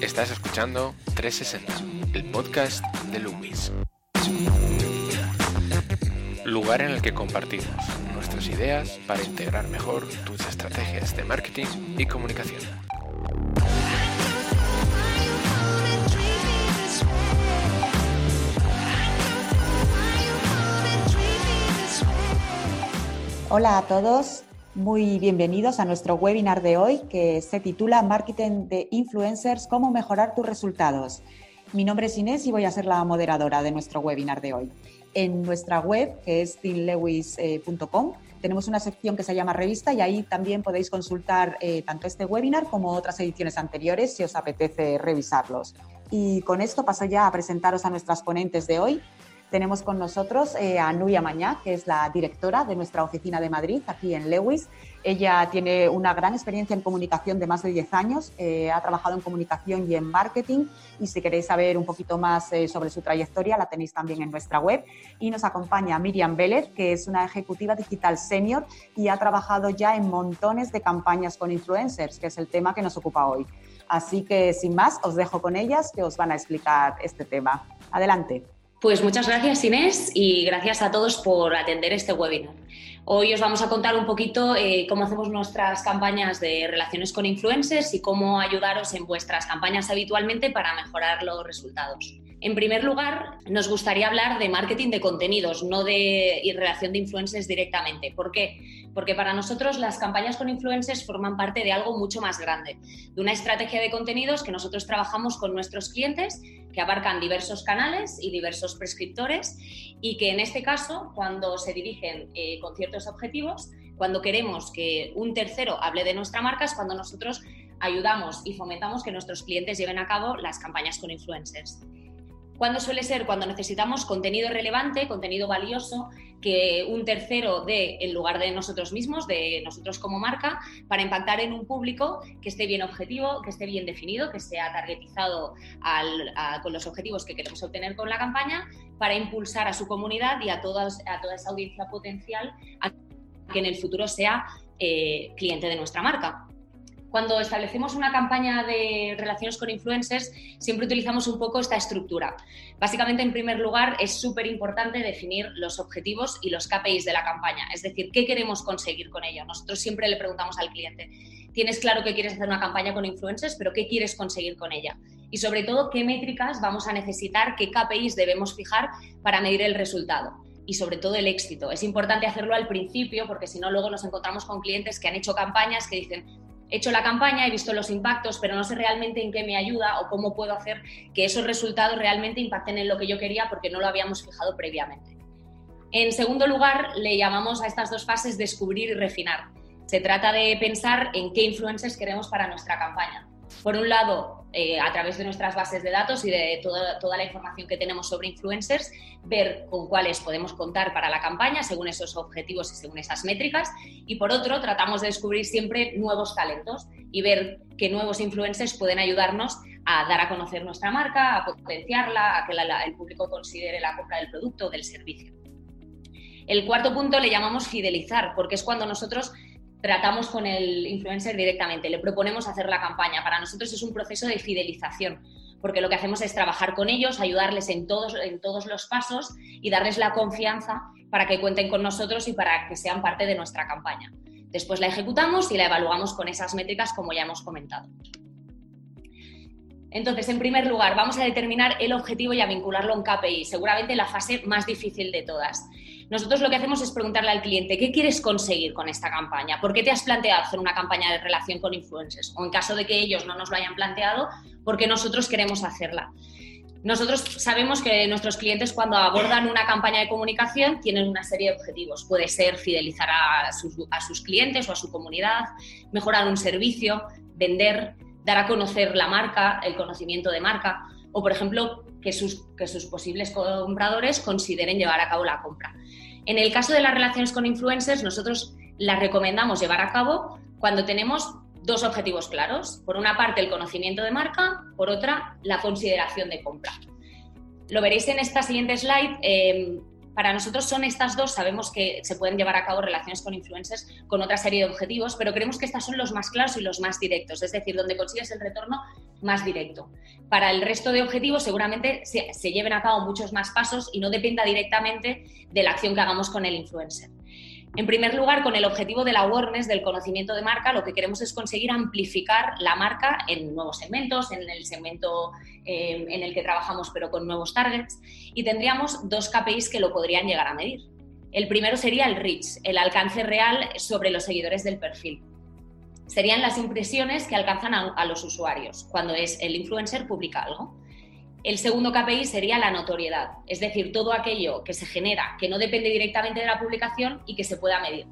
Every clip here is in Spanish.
Estás escuchando 360, el podcast de Lewis. Lugar en el que compartimos nuestras ideas para integrar mejor tus estrategias de marketing y comunicación. Hola a todos, muy bienvenidos a nuestro webinar de hoy que se titula Marketing de Influencers, cómo mejorar tus resultados. Mi nombre es Inés y voy a ser la moderadora de nuestro webinar de hoy. En nuestra web, que es teamlewis.com, tenemos una sección que se llama revista y ahí también podéis consultar eh, tanto este webinar como otras ediciones anteriores si os apetece revisarlos. Y con esto paso ya a presentaros a nuestras ponentes de hoy. Tenemos con nosotros eh, a Nuria Mañá, que es la directora de nuestra oficina de Madrid, aquí en Lewis. Ella tiene una gran experiencia en comunicación de más de 10 años, eh, ha trabajado en comunicación y en marketing y si queréis saber un poquito más eh, sobre su trayectoria la tenéis también en nuestra web. Y nos acompaña Miriam Vélez, que es una ejecutiva digital senior y ha trabajado ya en montones de campañas con influencers, que es el tema que nos ocupa hoy. Así que sin más, os dejo con ellas que os van a explicar este tema. Adelante. Pues muchas gracias Inés y gracias a todos por atender este webinar. Hoy os vamos a contar un poquito eh, cómo hacemos nuestras campañas de relaciones con influencers y cómo ayudaros en vuestras campañas habitualmente para mejorar los resultados. En primer lugar, nos gustaría hablar de marketing de contenidos, no de relación de influencers directamente. ¿Por qué? Porque para nosotros las campañas con influencers forman parte de algo mucho más grande, de una estrategia de contenidos que nosotros trabajamos con nuestros clientes, que abarcan diversos canales y diversos prescriptores, y que en este caso, cuando se dirigen eh, con ciertos objetivos, cuando queremos que un tercero hable de nuestra marca, es cuando nosotros ayudamos y fomentamos que nuestros clientes lleven a cabo las campañas con influencers. ¿Cuándo suele ser? Cuando necesitamos contenido relevante, contenido valioso, que un tercero dé en lugar de nosotros mismos, de nosotros como marca, para impactar en un público que esté bien objetivo, que esté bien definido, que sea targetizado con los objetivos que queremos obtener con la campaña, para impulsar a su comunidad y a, a toda esa audiencia potencial a que en el futuro sea eh, cliente de nuestra marca. Cuando establecemos una campaña de relaciones con influencers, siempre utilizamos un poco esta estructura. Básicamente, en primer lugar, es súper importante definir los objetivos y los KPIs de la campaña, es decir, qué queremos conseguir con ello. Nosotros siempre le preguntamos al cliente, tienes claro que quieres hacer una campaña con influencers, pero ¿qué quieres conseguir con ella? Y sobre todo, ¿qué métricas vamos a necesitar, qué KPIs debemos fijar para medir el resultado? y sobre todo el éxito. Es importante hacerlo al principio porque si no luego nos encontramos con clientes que han hecho campañas que dicen, he hecho la campaña, he visto los impactos, pero no sé realmente en qué me ayuda o cómo puedo hacer que esos resultados realmente impacten en lo que yo quería porque no lo habíamos fijado previamente. En segundo lugar, le llamamos a estas dos fases descubrir y refinar. Se trata de pensar en qué influencers queremos para nuestra campaña por un lado, eh, a través de nuestras bases de datos y de toda, toda, la información que tenemos sobre influencers, ver con cuáles podemos contar para la campaña según esos objetivos y según esas métricas. Y por otro, tratamos de descubrir siempre nuevos talentos y ver qué nuevos influencers pueden ayudarnos a dar a conocer nuestra marca, a potenciarla, a que el público considere la compra del producto o del servicio. El cuarto punto le llamamos fidelizar, porque es cuando nosotros tratamos con el influencer directamente, le proponemos hacer la campaña. Para nosotros es un proceso de fidelización, porque lo que hacemos es trabajar con ellos, ayudarles en todos, en todos los pasos y darles la confianza para que cuenten con nosotros y para que sean parte de nuestra campaña. Después la ejecutamos y la evaluamos con esas métricas como ya hemos comentado. Entonces, en primer lugar, vamos a determinar el objetivo y a vincularlo en KPI, seguramente la fase más difícil de todas. Nosotros lo que hacemos es preguntarle al cliente, ¿qué quieres conseguir con esta campaña? ¿Por qué te has planteado hacer una campaña de relación con influencers? O en caso de que ellos no nos lo hayan planteado, ¿por qué nosotros queremos hacerla? Nosotros sabemos que nuestros clientes cuando abordan una campaña de comunicación tienen una serie de objetivos. Puede ser fidelizar a sus, clientes o a su comunidad, mejorar un servicio, vender, dar a conocer la marca, el conocimiento de marca o, por ejemplo, que sus, posibles compradores consideren llevar a cabo la compra. En el caso de las relaciones con influencers, nosotros las recomendamos llevar a cabo cuando tenemos dos objetivos claros. Por una parte, el conocimiento de marca, por otra, la consideración de compra. Lo veréis en esta siguiente slide. Em, para nosotros son estas dos, sabemos que se pueden llevar a cabo relaciones con influencers con otra serie de objetivos, pero creemos que estas son los más claros y los más directos, es decir, donde consigues el retorno más directo. Para el resto de objetivos seguramente se, se lleven a cabo muchos más pasos y no dependa directamente de la acción que hagamos con el influencer. En primer lugar, con el objetivo del awareness, del conocimiento de marca, lo que queremos es conseguir amplificar la marca en nuevos segmentos, en el segmento eh, en el que trabajamos, pero con nuevos targets. Y tendríamos dos KPIs que lo podrían llegar a medir. El primero sería el reach, el alcance real sobre los seguidores del perfil. Serían las impresiones que alcanzan a los usuarios cuando es el influencer publica algo. El segundo KPI sería la notoriedad, es decir, todo aquello que se genera, que no depende directamente de la publicación y que se pueda medir.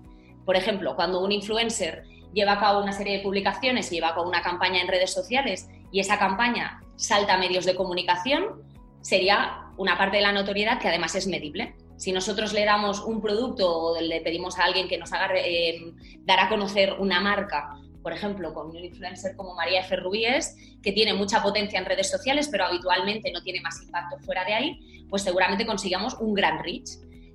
Por ejemplo, cuando un influencer lleva a cabo una serie de publicaciones y lleva a cabo una campaña en redes sociales y esa campaña salta a medios de comunicación, sería una parte de la notoriedad que además es medible. Si nosotros le damos un producto o le pedimos a alguien que nos haga eh, dar a conocer una marca por ejemplo, con un influencer como María F. Rubíes, que tiene mucha potencia en redes sociales, pero habitualmente no tiene más impacto fuera de ahí, pues seguramente consigamos un gran reach.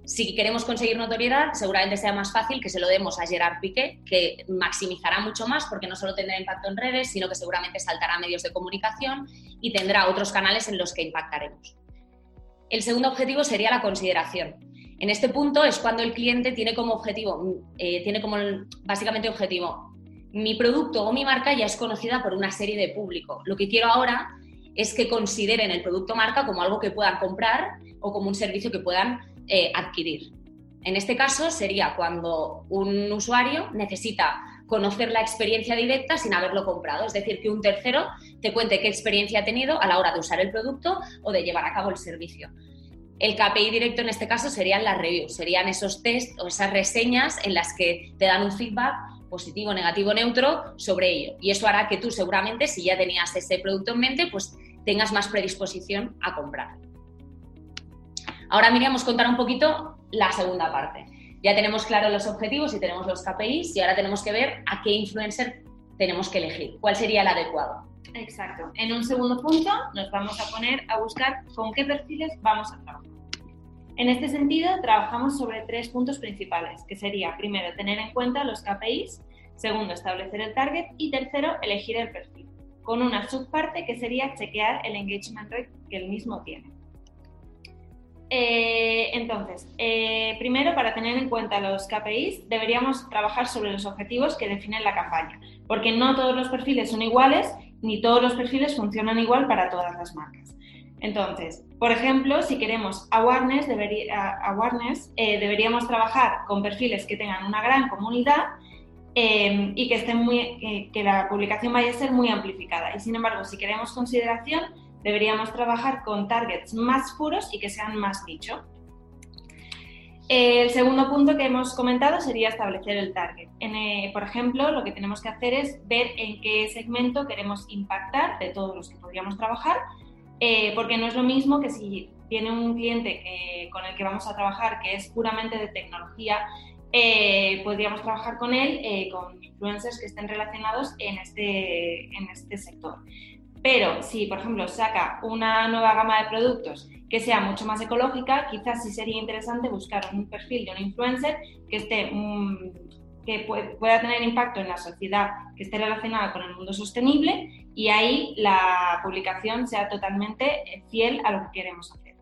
Si queremos conseguir notoriedad, seguramente sea más fácil que se lo demos a Gerard Piqué, que maximizará mucho más porque no solo tendrá impacto en redes, sino que seguramente saltará a medios de comunicación y tendrá otros canales en los que impactaremos. El segundo objetivo sería la consideración. En este punto es cuando el cliente tiene como objetivo, eh, tiene como básicamente objetivo mi producto o mi marca ya es conocida por una serie de público. Lo que quiero ahora es que consideren el producto marca como algo que puedan comprar o como un servicio que puedan eh, adquirir. En este caso sería cuando un usuario necesita conocer la experiencia directa sin haberlo comprado, es decir, que un tercero te cuente qué experiencia ha tenido a la hora de usar el producto o de llevar a cabo el servicio. El KPI directo en este caso serían las reviews, serían esos test o esas reseñas en las que te dan un feedback positivo, negativo, neutro sobre ello. Y eso hará que tú seguramente, si ya tenías ese producto en mente, pues tengas más predisposición a comprar. Ahora miramos contar un poquito la segunda parte. Ya tenemos claros los objetivos y tenemos los KPIs y ahora tenemos que ver a qué influencer tenemos que elegir, cuál sería el adecuado. Exacto. En un segundo punto nos vamos a poner a buscar con qué perfiles vamos a trabajar. En este sentido, trabajamos sobre tres puntos principales, que sería, primero, tener en cuenta los KPIs, segundo, establecer el target y tercero, elegir el perfil, con una subparte que sería chequear el engagement rate que el mismo tiene. Eh, entonces, eh, primero, para tener en cuenta los KPIs, deberíamos trabajar sobre los objetivos que definen la campaña, porque no todos los perfiles son iguales ni todos los perfiles funcionan igual para todas las marcas. Entonces, por ejemplo, si queremos awareness, eh, deberíamos trabajar con perfiles que tengan una gran comunidad eh, y que, estén muy, eh, que la publicación vaya a ser muy amplificada. Y sin embargo, si queremos consideración, deberíamos trabajar con targets más puros y que sean más nicho. El segundo punto que hemos comentado sería establecer el target. por ejemplo, lo que tenemos que hacer es ver en qué segmento queremos impactar de todos los que podríamos trabajar eh, porque no es lo mismo que si tiene un cliente con el que vamos a trabajar que es puramente de tecnología, eh, podríamos trabajar con él, eh, con influencers que estén relacionados en este, en este sector. Pero si, por ejemplo, saca una nueva gama de productos que sea mucho más ecológica, quizás sí sería interesante buscar un perfil de un influencer que esté mm, que pueda tener impacto en la sociedad que esté relacionada con el mundo sostenible y ahí la publicación sea totalmente eh, fiel a lo que queremos hacer.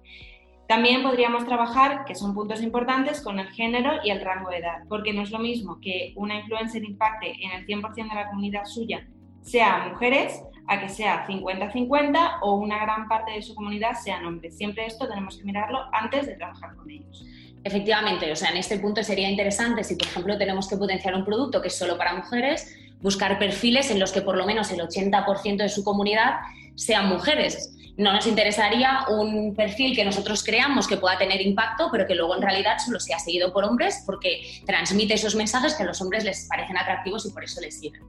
También podríamos trabajar, que son puntos importantes, con el género y el rango de edad, porque no es lo mismo que una influencer impacte en el 100% de la comunidad suya sea mujeres a que sea 50-50 o una gran parte de su comunidad sean hombres. Siempre esto tenemos que mirarlo antes de trabajar con ellos. Efectivamente, o sea, en este punto sería interesante si, por ejemplo, tenemos que potenciar un producto que es solo para mujeres, buscar perfiles en los que por lo menos el 80% de su comunidad sean mujeres. No nos interesaría un perfil que nosotros creamos que pueda tener impacto, pero que luego en realidad solo sea seguido por hombres porque transmite esos mensajes que a los hombres les parecen atractivos y por eso les siguen.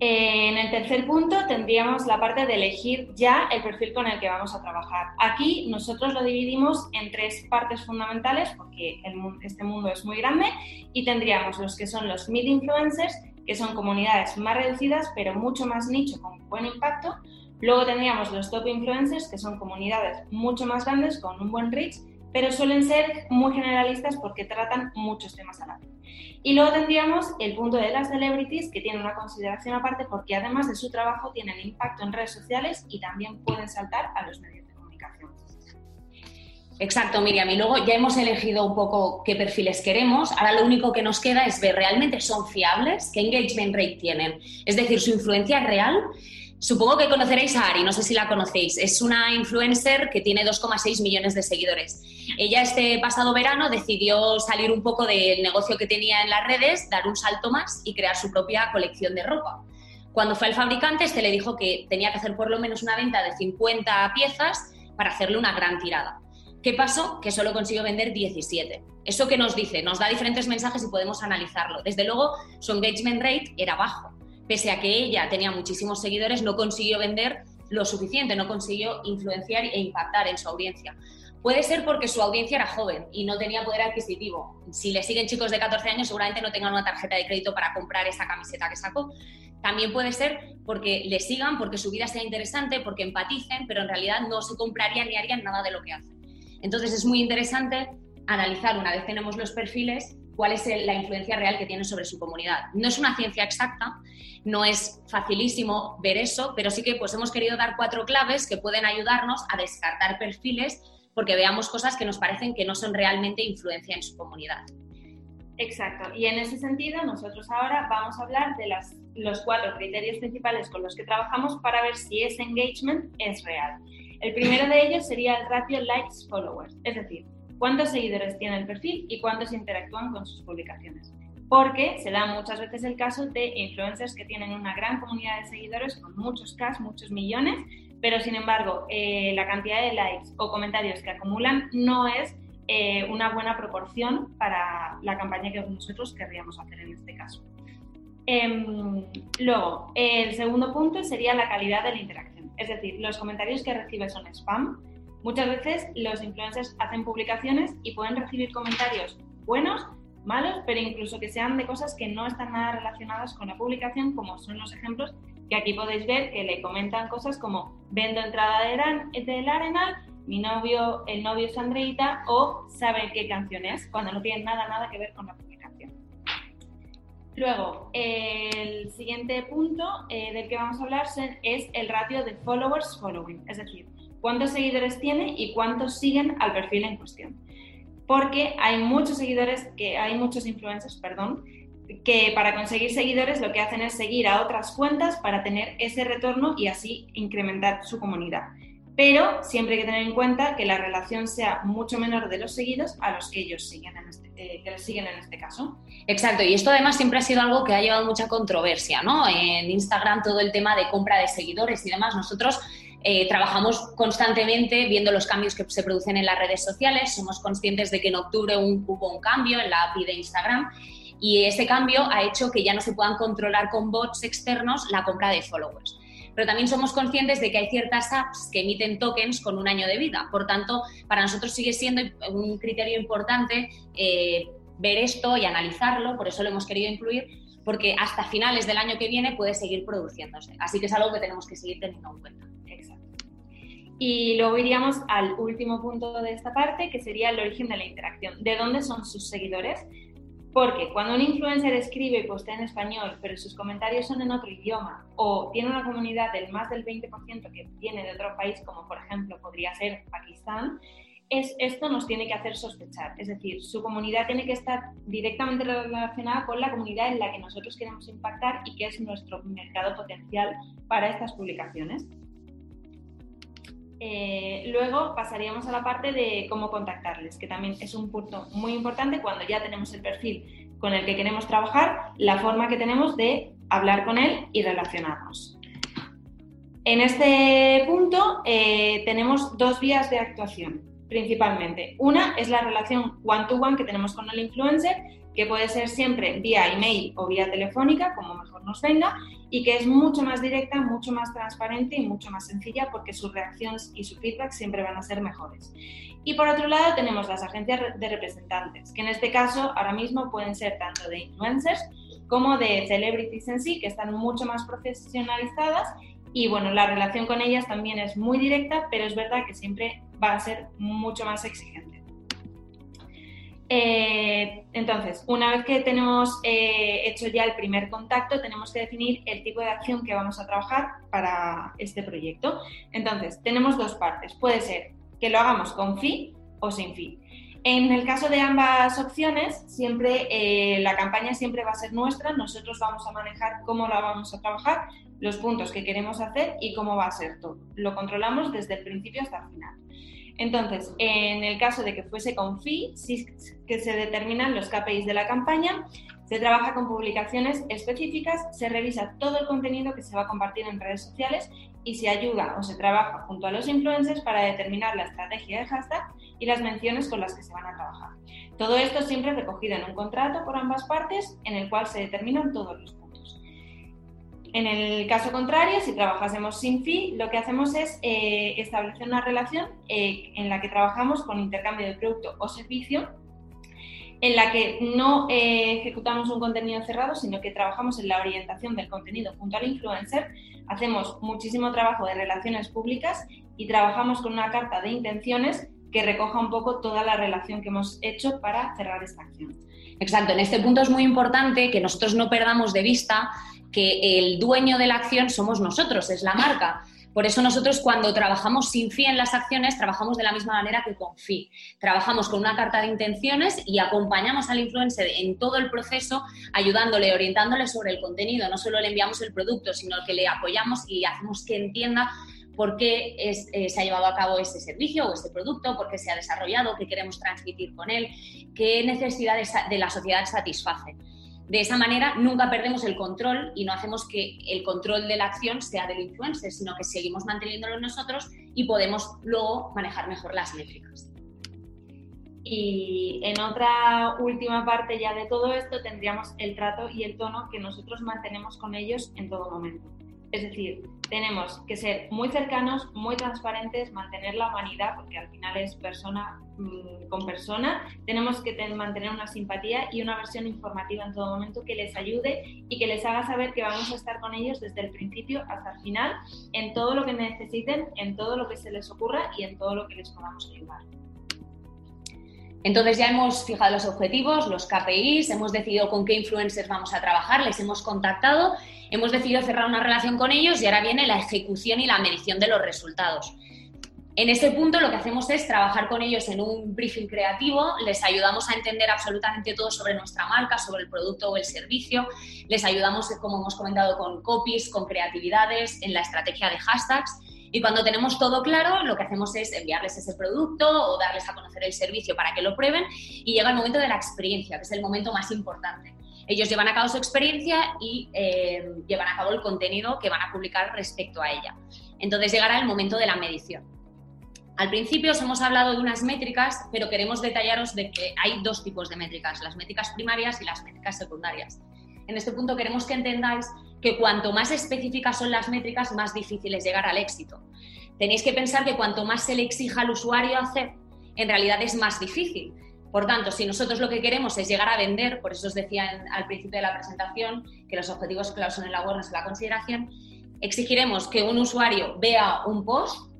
En el tercer punto tendríamos la parte de elegir ya el perfil con el que vamos a trabajar. Aquí nosotros lo dividimos en tres partes fundamentales porque este mundo es muy grande y tendríamos los que son los mid influencers, que son comunidades más reducidas pero mucho más nicho con buen impacto. Luego tendríamos los top influencers, que son comunidades mucho más grandes con un buen reach pero suelen ser muy generalistas porque tratan muchos temas a la vez. Y luego tendríamos el punto de las celebrities, que tienen una consideración aparte porque además de su trabajo tienen impacto en redes sociales y también pueden saltar a los medios de comunicación. Exacto, Miriam. Y luego ya hemos elegido un poco qué perfiles queremos. Ahora lo único que nos queda es ver realmente son fiables, qué engagement rate tienen. Es decir, su influencia es real Supongo que conoceréis a Ari, no sé si la conocéis. Es una influencer que tiene 2,6 millones de seguidores. Ella este pasado verano decidió salir un poco del negocio que tenía en las redes, dar un salto más y crear su propia colección de ropa. Cuando fue al fabricante, este le dijo que tenía que hacer por lo menos una venta de 50 piezas para hacerle una gran tirada. ¿Qué pasó? Que solo consiguió vender 17. ¿Eso qué nos dice? Nos da diferentes mensajes y podemos analizarlo. Desde luego, su engagement rate era bajo pese a que ella tenía muchísimos seguidores, no consiguió vender lo suficiente, no consiguió influenciar e impactar en su audiencia. Puede ser porque su audiencia era joven y no tenía poder adquisitivo. Si le siguen chicos de 14 años, seguramente no tengan una tarjeta de crédito para comprar esa camiseta que sacó. También puede ser porque le sigan, porque su vida sea interesante, porque empaticen, pero en realidad no se comprarían ni harían nada de lo que hacen. Entonces es muy interesante analizar, una vez tenemos los perfiles, cuál es la influencia real que tiene sobre su comunidad. No es una ciencia exacta, no es facilísimo ver eso, pero sí que pues hemos querido dar cuatro claves que pueden ayudarnos a descartar perfiles porque veamos cosas que nos parecen que no son realmente influencia en su comunidad. Exacto. Y en ese sentido, nosotros ahora vamos a hablar de las, los cuatro criterios principales con los que trabajamos para ver si ese engagement es real. El primero de ellos sería el ratio likes followers, es decir, cuántos seguidores tiene el perfil y cuántos interactúan con sus publicaciones. Porque se da muchas veces el caso de influencers que tienen una gran comunidad de seguidores con muchos K, muchos millones, pero sin embargo eh, la cantidad de likes o comentarios que acumulan no es eh, una buena proporción para la campaña que nosotros querríamos hacer en este caso. Em, luego, el segundo punto sería la calidad de la interacción. Es decir, los comentarios que recibes son spam, Muchas veces los influencers hacen publicaciones y pueden recibir comentarios buenos, malos, pero incluso que sean de cosas que no están nada relacionadas con la publicación, como son los ejemplos que aquí podéis ver que le comentan cosas como vendo entrada del Arenal, mi novio, el novio es Andreita o sabe qué canción es, cuando no tienen nada, nada que ver con la publicación. Luego, el siguiente punto eh, del que vamos a hablar es el ratio de followers following, es decir, cuántos seguidores tiene y cuántos siguen al perfil en cuestión. Porque hay muchos seguidores, que hay muchos influencers, perdón, que para conseguir seguidores lo que hacen es seguir a otras cuentas para tener ese retorno y así incrementar su comunidad. Pero siempre hay que tener en cuenta que la relación sea mucho menor de los seguidos a los que ellos siguen en este, eh, que siguen en este caso. Exacto, y esto además siempre ha sido algo que ha llevado mucha controversia, ¿no? En Instagram todo el tema de compra de seguidores y demás. Nosotros eh, trabajamos constantemente viendo los cambios que se producen en las redes sociales. Somos conscientes de que en octubre hubo un cambio en la API de Instagram y ese cambio ha hecho que ya no se puedan controlar con bots externos la compra de followers. Pero también somos conscientes de que hay ciertas apps que emiten tokens con un año de vida. Por tanto, para nosotros sigue siendo un criterio importante eh, ver esto y analizarlo, por eso lo hemos querido incluir, porque hasta finales del año que viene puede seguir produciéndose. Así que es algo que tenemos que seguir teniendo en cuenta. Y luego iríamos al último punto de esta parte, que sería el origen de la interacción. ¿De dónde son sus seguidores? Porque cuando un influencer escribe y postea en español, pero sus comentarios son en otro idioma, o tiene una comunidad del más del 20% que viene de otro país, como por ejemplo podría ser Pakistán, es, esto nos tiene que hacer sospechar. Es decir, su comunidad tiene que estar directamente relacionada con la comunidad en la que nosotros queremos impactar y que es nuestro mercado potencial para estas publicaciones. Eh, luego pasaríamos a la parte de cómo contactarles, que también es un punto muy importante cuando ya tenemos el perfil con el que queremos trabajar, la forma que tenemos de hablar con él y relacionarnos. En este punto eh, tenemos dos vías de actuación principalmente. Una es la relación one-to-one que tenemos con el influencer, que puede ser siempre vía email o vía telefónica, como mejor nos venga, y que es mucho más directa, mucho más transparente y mucho más sencilla porque sus reacciones y su feedback siempre van a ser mejores. Y por otro lado tenemos las agencias de representantes, que en este caso ahora mismo pueden ser tanto de influencers como de celebrities en sí, que están mucho más profesionalizadas y bueno, la relación con ellas también es muy directa, pero es verdad que siempre va a ser mucho más exigente. Eh, entonces, una vez que tenemos eh, hecho ya el primer contacto, tenemos que definir el tipo de acción que vamos a trabajar para este proyecto. Entonces, tenemos dos partes. Puede ser que lo hagamos con fee o sin fee. En el caso de ambas opciones, siempre eh, la campaña siempre va a ser nuestra. Nosotros vamos a manejar cómo la vamos a trabajar, los puntos que queremos hacer y cómo va a ser todo. Lo controlamos desde el principio hasta el final. Entonces, en el caso de que fuese con sí que se determinan los KPIs de la campaña, se trabaja con publicaciones específicas, se revisa todo el contenido que se va a compartir en redes sociales y se ayuda o se trabaja junto a los influencers para determinar la estrategia de hashtag y las menciones con las que se van a trabajar. Todo esto siempre recogido en un contrato por ambas partes en el cual se determinan todos los puntos. En el caso contrario, si trabajásemos sin fee, lo que hacemos es eh, establecer una relación eh, en la que trabajamos con intercambio de producto o servicio en la que no eh, ejecutamos un contenido cerrado, sino que trabajamos en la orientación del contenido junto al influencer, hacemos muchísimo trabajo de relaciones públicas y trabajamos con una carta de intenciones que recoja un poco toda la relación que hemos hecho para cerrar esta acción. Exacto, en este punto es muy importante que nosotros no perdamos de vista que el dueño de la acción somos nosotros, es la marca. Por eso nosotros cuando trabajamos sin fee en las acciones, trabajamos de la misma manera que con fee. Trabajamos con una carta de intenciones y acompañamos al influencer en todo el proceso, ayudándole, orientándole sobre el contenido. No solo le enviamos el producto, sino que le apoyamos y hacemos que entienda por qué eh, se ha llevado a cabo este servicio o este producto, por qué se ha desarrollado, qué queremos transmitir con él, qué necesidades de la sociedad satisface. De esa manera nunca perdemos el control y no hacemos que el control de la acción sea del influencer, sino que seguimos manteniéndolo nosotros y podemos luego manejar mejor las métricas. Y en otra última parte ya de todo esto tendríamos el trato y el tono que nosotros mantenemos con ellos en todo momento. Es decir, tenemos que ser muy cercanos, muy transparentes, mantener la humanidad, porque al final es persona mm, con persona. Tenemos que mantener una simpatía y una versión informativa en todo momento que les ayude y que les haga saber que vamos a estar con ellos desde el principio hasta el final, en todo lo que necesiten, en todo lo que se les ocurra y en todo lo que les podamos ayudar. Entonces ya hemos fijado los objetivos, los KPIs, hemos decidido con qué influencers vamos a trabajar, les hemos contactado, hemos decidido cerrar una relación con ellos y ahora viene la ejecución y la medición de los resultados. En este punto lo que hacemos es trabajar con ellos en un briefing creativo, les ayudamos a entender absolutamente todo sobre nuestra marca, sobre el producto o el servicio, les ayudamos, como hemos comentado, con copies, con creatividades, en la estrategia de hashtags y cuando tenemos todo claro, lo que hacemos es enviarles ese producto o darles a conocer el servicio para que lo prueben y llega el momento de la experiencia, que es el momento más importante. Ellos llevan a cabo su experiencia y eh, llevan a cabo el contenido que van a publicar respecto a ella. Entonces llegará el momento de la medición. Al principio os hemos hablado de unas métricas, pero queremos detallaros de que hay dos tipos de métricas, las métricas primarias y las métricas secundarias. En este punto queremos que entendáis que cuanto más específicas son las métricas, más difícil es llegar al éxito. Tenéis que pensar que cuanto más se le exija al usuario hacer, en realidad es más difícil. Por tanto, si nosotros lo que queremos es llegar a vender, por eso os decía al principio de la presentación que los objetivos claros son el awareness la consideración, exigiremos que un usuario vea un post,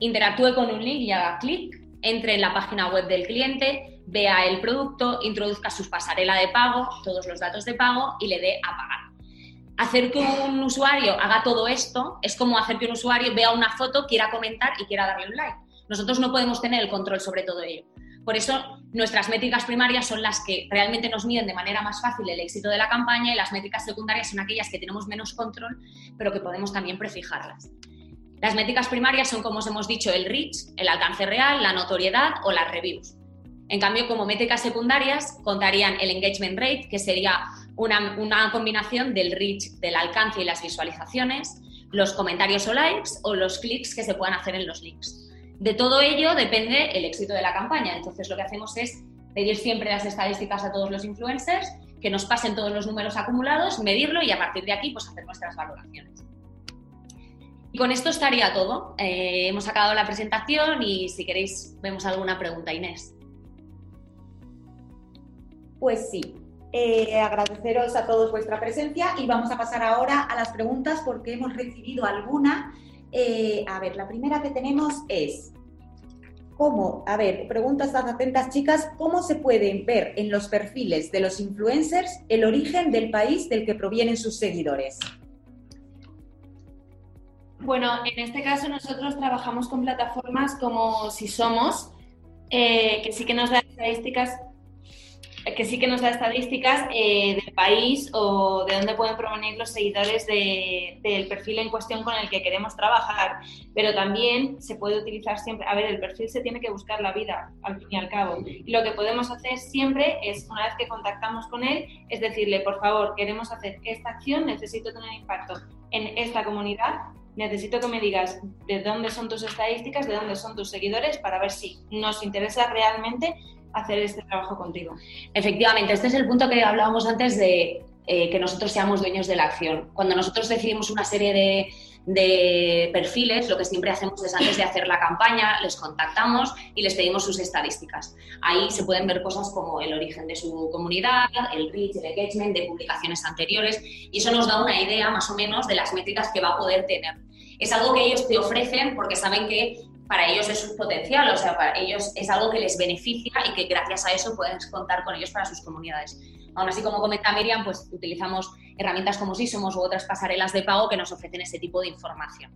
interactúe con un link y haga clic, entre en la página web del cliente, vea el producto, introduzca su pasarela de pago, todos los datos de pago y le dé a pagar. Hacer que un usuario haga todo esto es como hacer que un usuario vea una foto, quiera comentar y quiera darle un like. Nosotros no podemos tener el control sobre todo ello. Por eso nuestras métricas primarias son las que realmente nos miden de manera más fácil el éxito de la campaña y las métricas secundarias son aquellas que tenemos menos control, pero que podemos también prefijarlas. Las métricas primarias son, como os hemos dicho, el reach, el alcance real, la notoriedad o las reviews. En cambio, como métricas secundarias, contarían el engagement rate, que sería una, combinación del reach, del alcance y las visualizaciones, los comentarios o likes o los clics que se puedan hacer en los links. De todo ello depende el éxito de la campaña. Entonces lo que hacemos es pedir siempre las estadísticas a todos los influencers, que nos pasen todos los números acumulados, medirlo y a partir de aquí pues hacer nuestras valoraciones. Y con esto estaría todo. Eh, hemos acabado la presentación y si queréis vemos alguna pregunta, Inés. Pues sí, eh, agradeceros a todos vuestra presencia y vamos a pasar ahora a las preguntas porque hemos recibido alguna. Eh, a ver, la primera que tenemos es, ¿cómo? A ver, preguntas tan atentas chicas, ¿cómo se pueden ver en los perfiles de los influencers el origen del país del que provienen sus seguidores? Bueno, en este caso nosotros trabajamos con plataformas como Si Somos, eh, que sí que nos da estadísticas que sí que nos da estadísticas eh, del país o de dónde pueden provenir los seguidores del perfil en cuestión con el que queremos trabajar, pero también se puede utilizar siempre, a ver, el perfil se tiene que buscar la vida, al fin y al cabo, y lo que podemos hacer siempre es, una vez que contactamos con él, es decirle, por favor, queremos hacer esta acción, necesito tener impacto en esta comunidad, necesito que me digas de dónde son tus estadísticas, de dónde son tus seguidores, para ver si nos interesa realmente hacer este trabajo contigo. Efectivamente, este es el punto que hablábamos antes de eh, que nosotros seamos dueños de la acción. Cuando nosotros decidimos una serie de, de perfiles, lo que siempre hacemos es antes de hacer la campaña, les contactamos y les pedimos sus estadísticas. Ahí se pueden ver cosas como el origen de su comunidad, el reach, el engagement de publicaciones anteriores y eso nos da una idea más o menos de las métricas que va a poder tener. Es algo que ellos te ofrecen porque saben que para ellos es un potencial, o sea, para ellos es algo que les beneficia y que gracias a eso puedes contar con ellos para sus comunidades. Aún así, como comenta Miriam, pues utilizamos herramientas como Sisomos u otras pasarelas de pago que nos ofrecen ese tipo de información.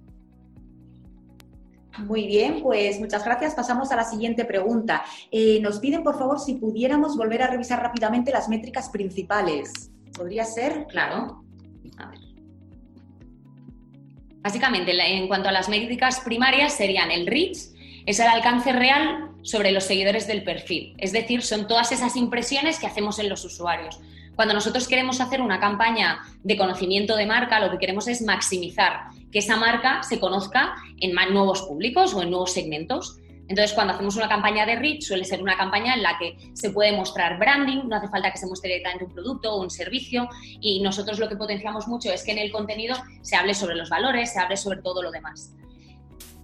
Muy bien, pues muchas gracias. Pasamos a la siguiente pregunta. Eh, nos piden, por favor, si pudiéramos volver a revisar rápidamente las métricas principales. ¿Podría ser? Claro. A ver. Básicamente, en cuanto a las métricas primarias, serían el reach, es el alcance real sobre los seguidores del perfil. Es decir, son todas esas impresiones que hacemos en los usuarios. Cuando nosotros queremos hacer una campaña de conocimiento de marca, lo que queremos es maximizar que esa marca se conozca en nuevos públicos o en nuevos segmentos. Entonces, cuando hacemos una campaña de reach, suele ser una campaña en la que se puede mostrar branding, no hace falta que se muestre directamente un producto o un servicio, y nosotros lo que potenciamos mucho es que en el contenido se hable sobre los valores, se hable sobre todo lo demás.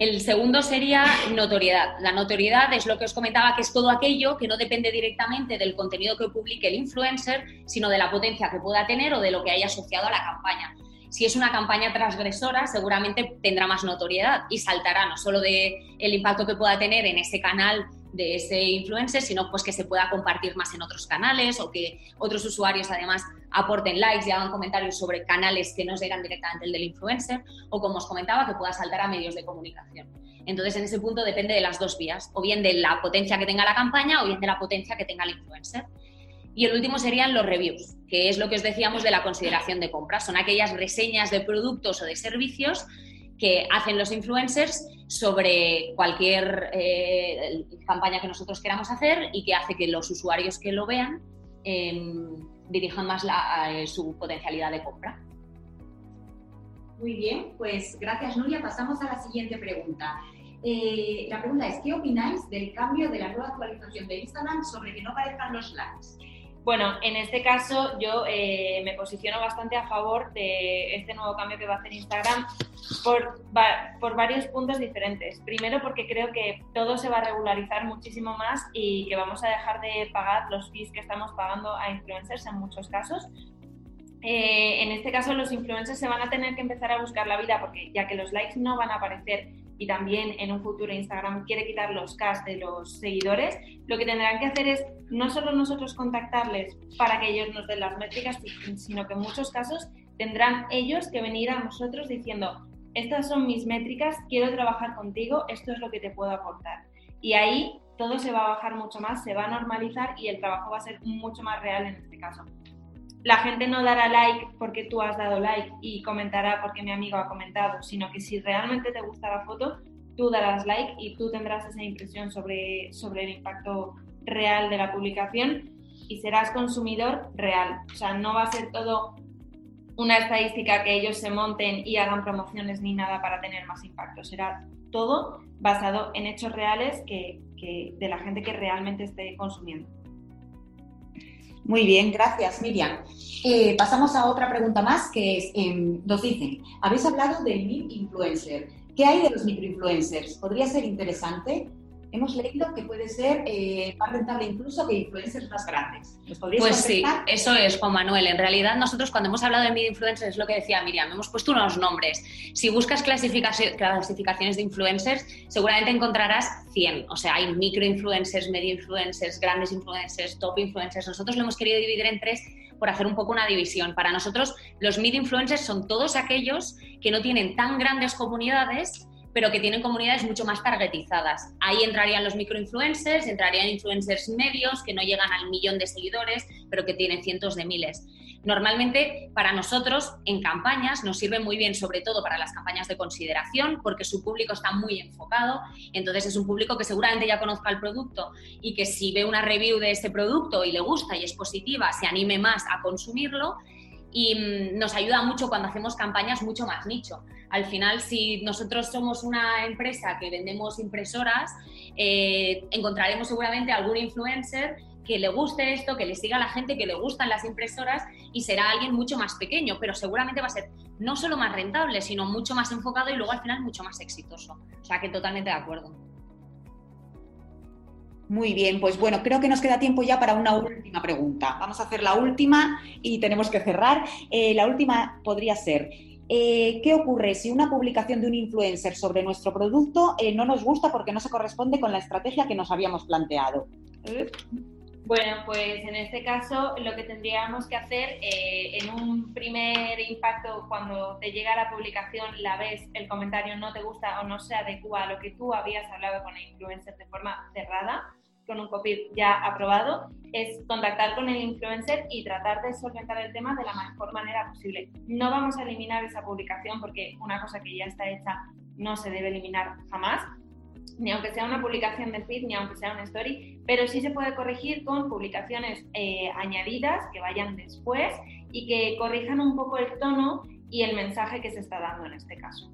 El segundo sería notoriedad. La notoriedad es lo que os comentaba, que es todo aquello que no depende directamente del contenido que publique el influencer, sino de la potencia que pueda tener o de lo que haya asociado a la campaña si es una campaña transgresora, seguramente tendrá más notoriedad y saltará no solo de el impacto que pueda tener en ese canal de ese influencer, sino pues que se pueda compartir más en otros canales o que otros usuarios además aporten likes y hagan comentarios sobre canales que no sean directamente el del influencer o como os comentaba que pueda saltar a medios de comunicación. Entonces en ese punto depende de las dos vías, o bien de la potencia que tenga la campaña o bien de la potencia que tenga el influencer. Y el último serían los reviews, que es lo que os decíamos de la consideración de compra. Son aquellas reseñas de productos o de servicios que hacen los influencers sobre cualquier eh, campaña que nosotros queramos hacer y que hace que los usuarios que lo vean em, dirijan más eh, su potencialidad de compra. Muy bien, pues gracias Nuria. Pasamos a la siguiente pregunta. Eh, la pregunta es, ¿qué opináis del cambio de la nueva actualización de Instagram sobre que no aparezcan los likes? Bueno, en este caso yo eh, me posiciono bastante a favor de este nuevo cambio que va a hacer Instagram por, varios puntos diferentes. Primero porque creo que todo se va a regularizar muchísimo más y que vamos a dejar de pagar los fees que estamos pagando a influencers en muchos casos. Eh, en este caso los influencers se van a tener que empezar a buscar la vida porque ya que los likes no van a aparecer y también en un futuro Instagram quiere quitar los cash de los seguidores, lo que tendrán que hacer es no solo nosotros contactarles para que ellos nos den las métricas, sino que en muchos casos tendrán ellos que venir a nosotros diciendo, estas son mis métricas, quiero trabajar contigo, esto es lo que te puedo aportar. Y ahí todo se va a bajar mucho más, se va a normalizar y el trabajo va a ser mucho más real en este caso la gente no dará like porque tú has dado like y comentará porque mi amigo ha comentado, sino que si realmente te gusta la foto, tú darás like y tú tendrás esa impresión sobre, sobre el impacto real de la publicación y serás consumidor real. O sea, no va a ser todo una estadística que ellos se monten y hagan promociones ni nada para tener más impacto. Será todo basado en hechos reales que, de la gente que realmente esté consumiendo. Muy bien, gracias Miriam. Eh, pasamos a otra pregunta más que es, em, nos dicen, habéis hablado del mid influencer. ¿Qué hay de los microinfluencers? ¿Podría ser interesante? Hemos leído que puede ser eh, más rentable incluso que influencers más grandes. pues sí, eso es, Juan Manuel. En realidad, nosotros cuando hemos hablado de mid influencers, es lo que decía Miriam, hemos puesto unos nombres. Si buscas clasificaciones de influencers, seguramente encontrarás 100. O sea, hay micro influencers, medio influencers, grandes influencers, top influencers. Nosotros lo hemos querido dividir en tres por hacer un poco una división. Para nosotros, los mid influencers son todos aquellos que no tienen tan grandes comunidades pero que tienen comunidades mucho más targetizadas. Ahí entrarían los microinfluencers, entrarían influencers medios que no llegan al millón de seguidores, pero que tienen cientos de miles. Normalmente para nosotros en campañas nos sirve muy bien, sobre todo para las campañas de consideración, porque su público está muy enfocado, entonces es un público que seguramente ya conozca el producto y que si ve una review de este producto y le gusta y es positiva, se anime más a consumirlo y mm, nos ayuda mucho cuando hacemos campañas mucho más nicho. Al final, si nosotros somos una empresa que vendemos impresoras, eh, encontraremos seguramente algún influencer que le guste esto, que le siga a la gente, que le gustan las impresoras y será alguien mucho más pequeño, pero seguramente va a ser no solo más rentable, sino mucho más enfocado y luego al final mucho más exitoso. O sea que totalmente de acuerdo. Muy bien, pues bueno, creo que nos queda tiempo ya para una última pregunta. Vamos a hacer la última y tenemos que cerrar. Eh, la última podría ser, eh, ¿qué ocurre si una publicación de un influencer sobre nuestro producto eh, no nos gusta porque no se corresponde con la estrategia que nos habíamos planteado? Bueno, pues en este caso lo que tendríamos que hacer en un primer impacto, cuando te llega la publicación, la ves, el comentario no te gusta o no se adecua a lo que tú habías hablado con el influencer de forma cerrada, con un copy ya aprobado, es contactar con el influencer y tratar de solventar el tema de la mejor manera posible. No vamos a eliminar esa publicación porque una cosa que ya está hecha no se debe eliminar jamás, ni aunque sea una publicación de feed, ni aunque sea una story, pero sí se puede corregir con publicaciones eh, añadidas que vayan después y que corrijan un poco el tono y el mensaje que se está dando en este caso.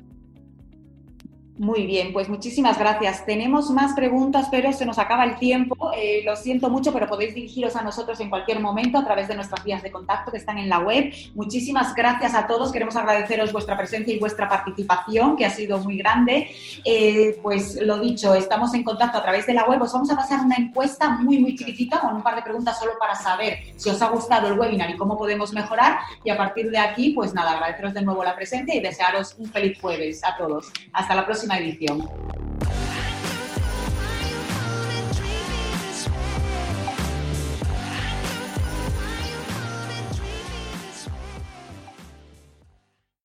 Muy bien, pues muchísimas gracias. Tenemos más preguntas, pero se nos acaba el tiempo. Eh, lo siento mucho, pero podéis dirigiros a nosotros en cualquier momento a través de nuestras vías de contacto que están en la web. Muchísimas gracias a todos. Queremos agradeceros vuestra presencia y vuestra participación, que ha sido muy grande. Eh, pues lo dicho, estamos en contacto a través de la web. Os vamos a pasar una encuesta muy, muy chiquitita con un par de preguntas solo para saber si os ha gustado el webinar y cómo podemos mejorar. Y a partir de aquí, pues nada, agradeceros de nuevo la presencia y desearos un feliz jueves a todos. Hasta la próxima edición.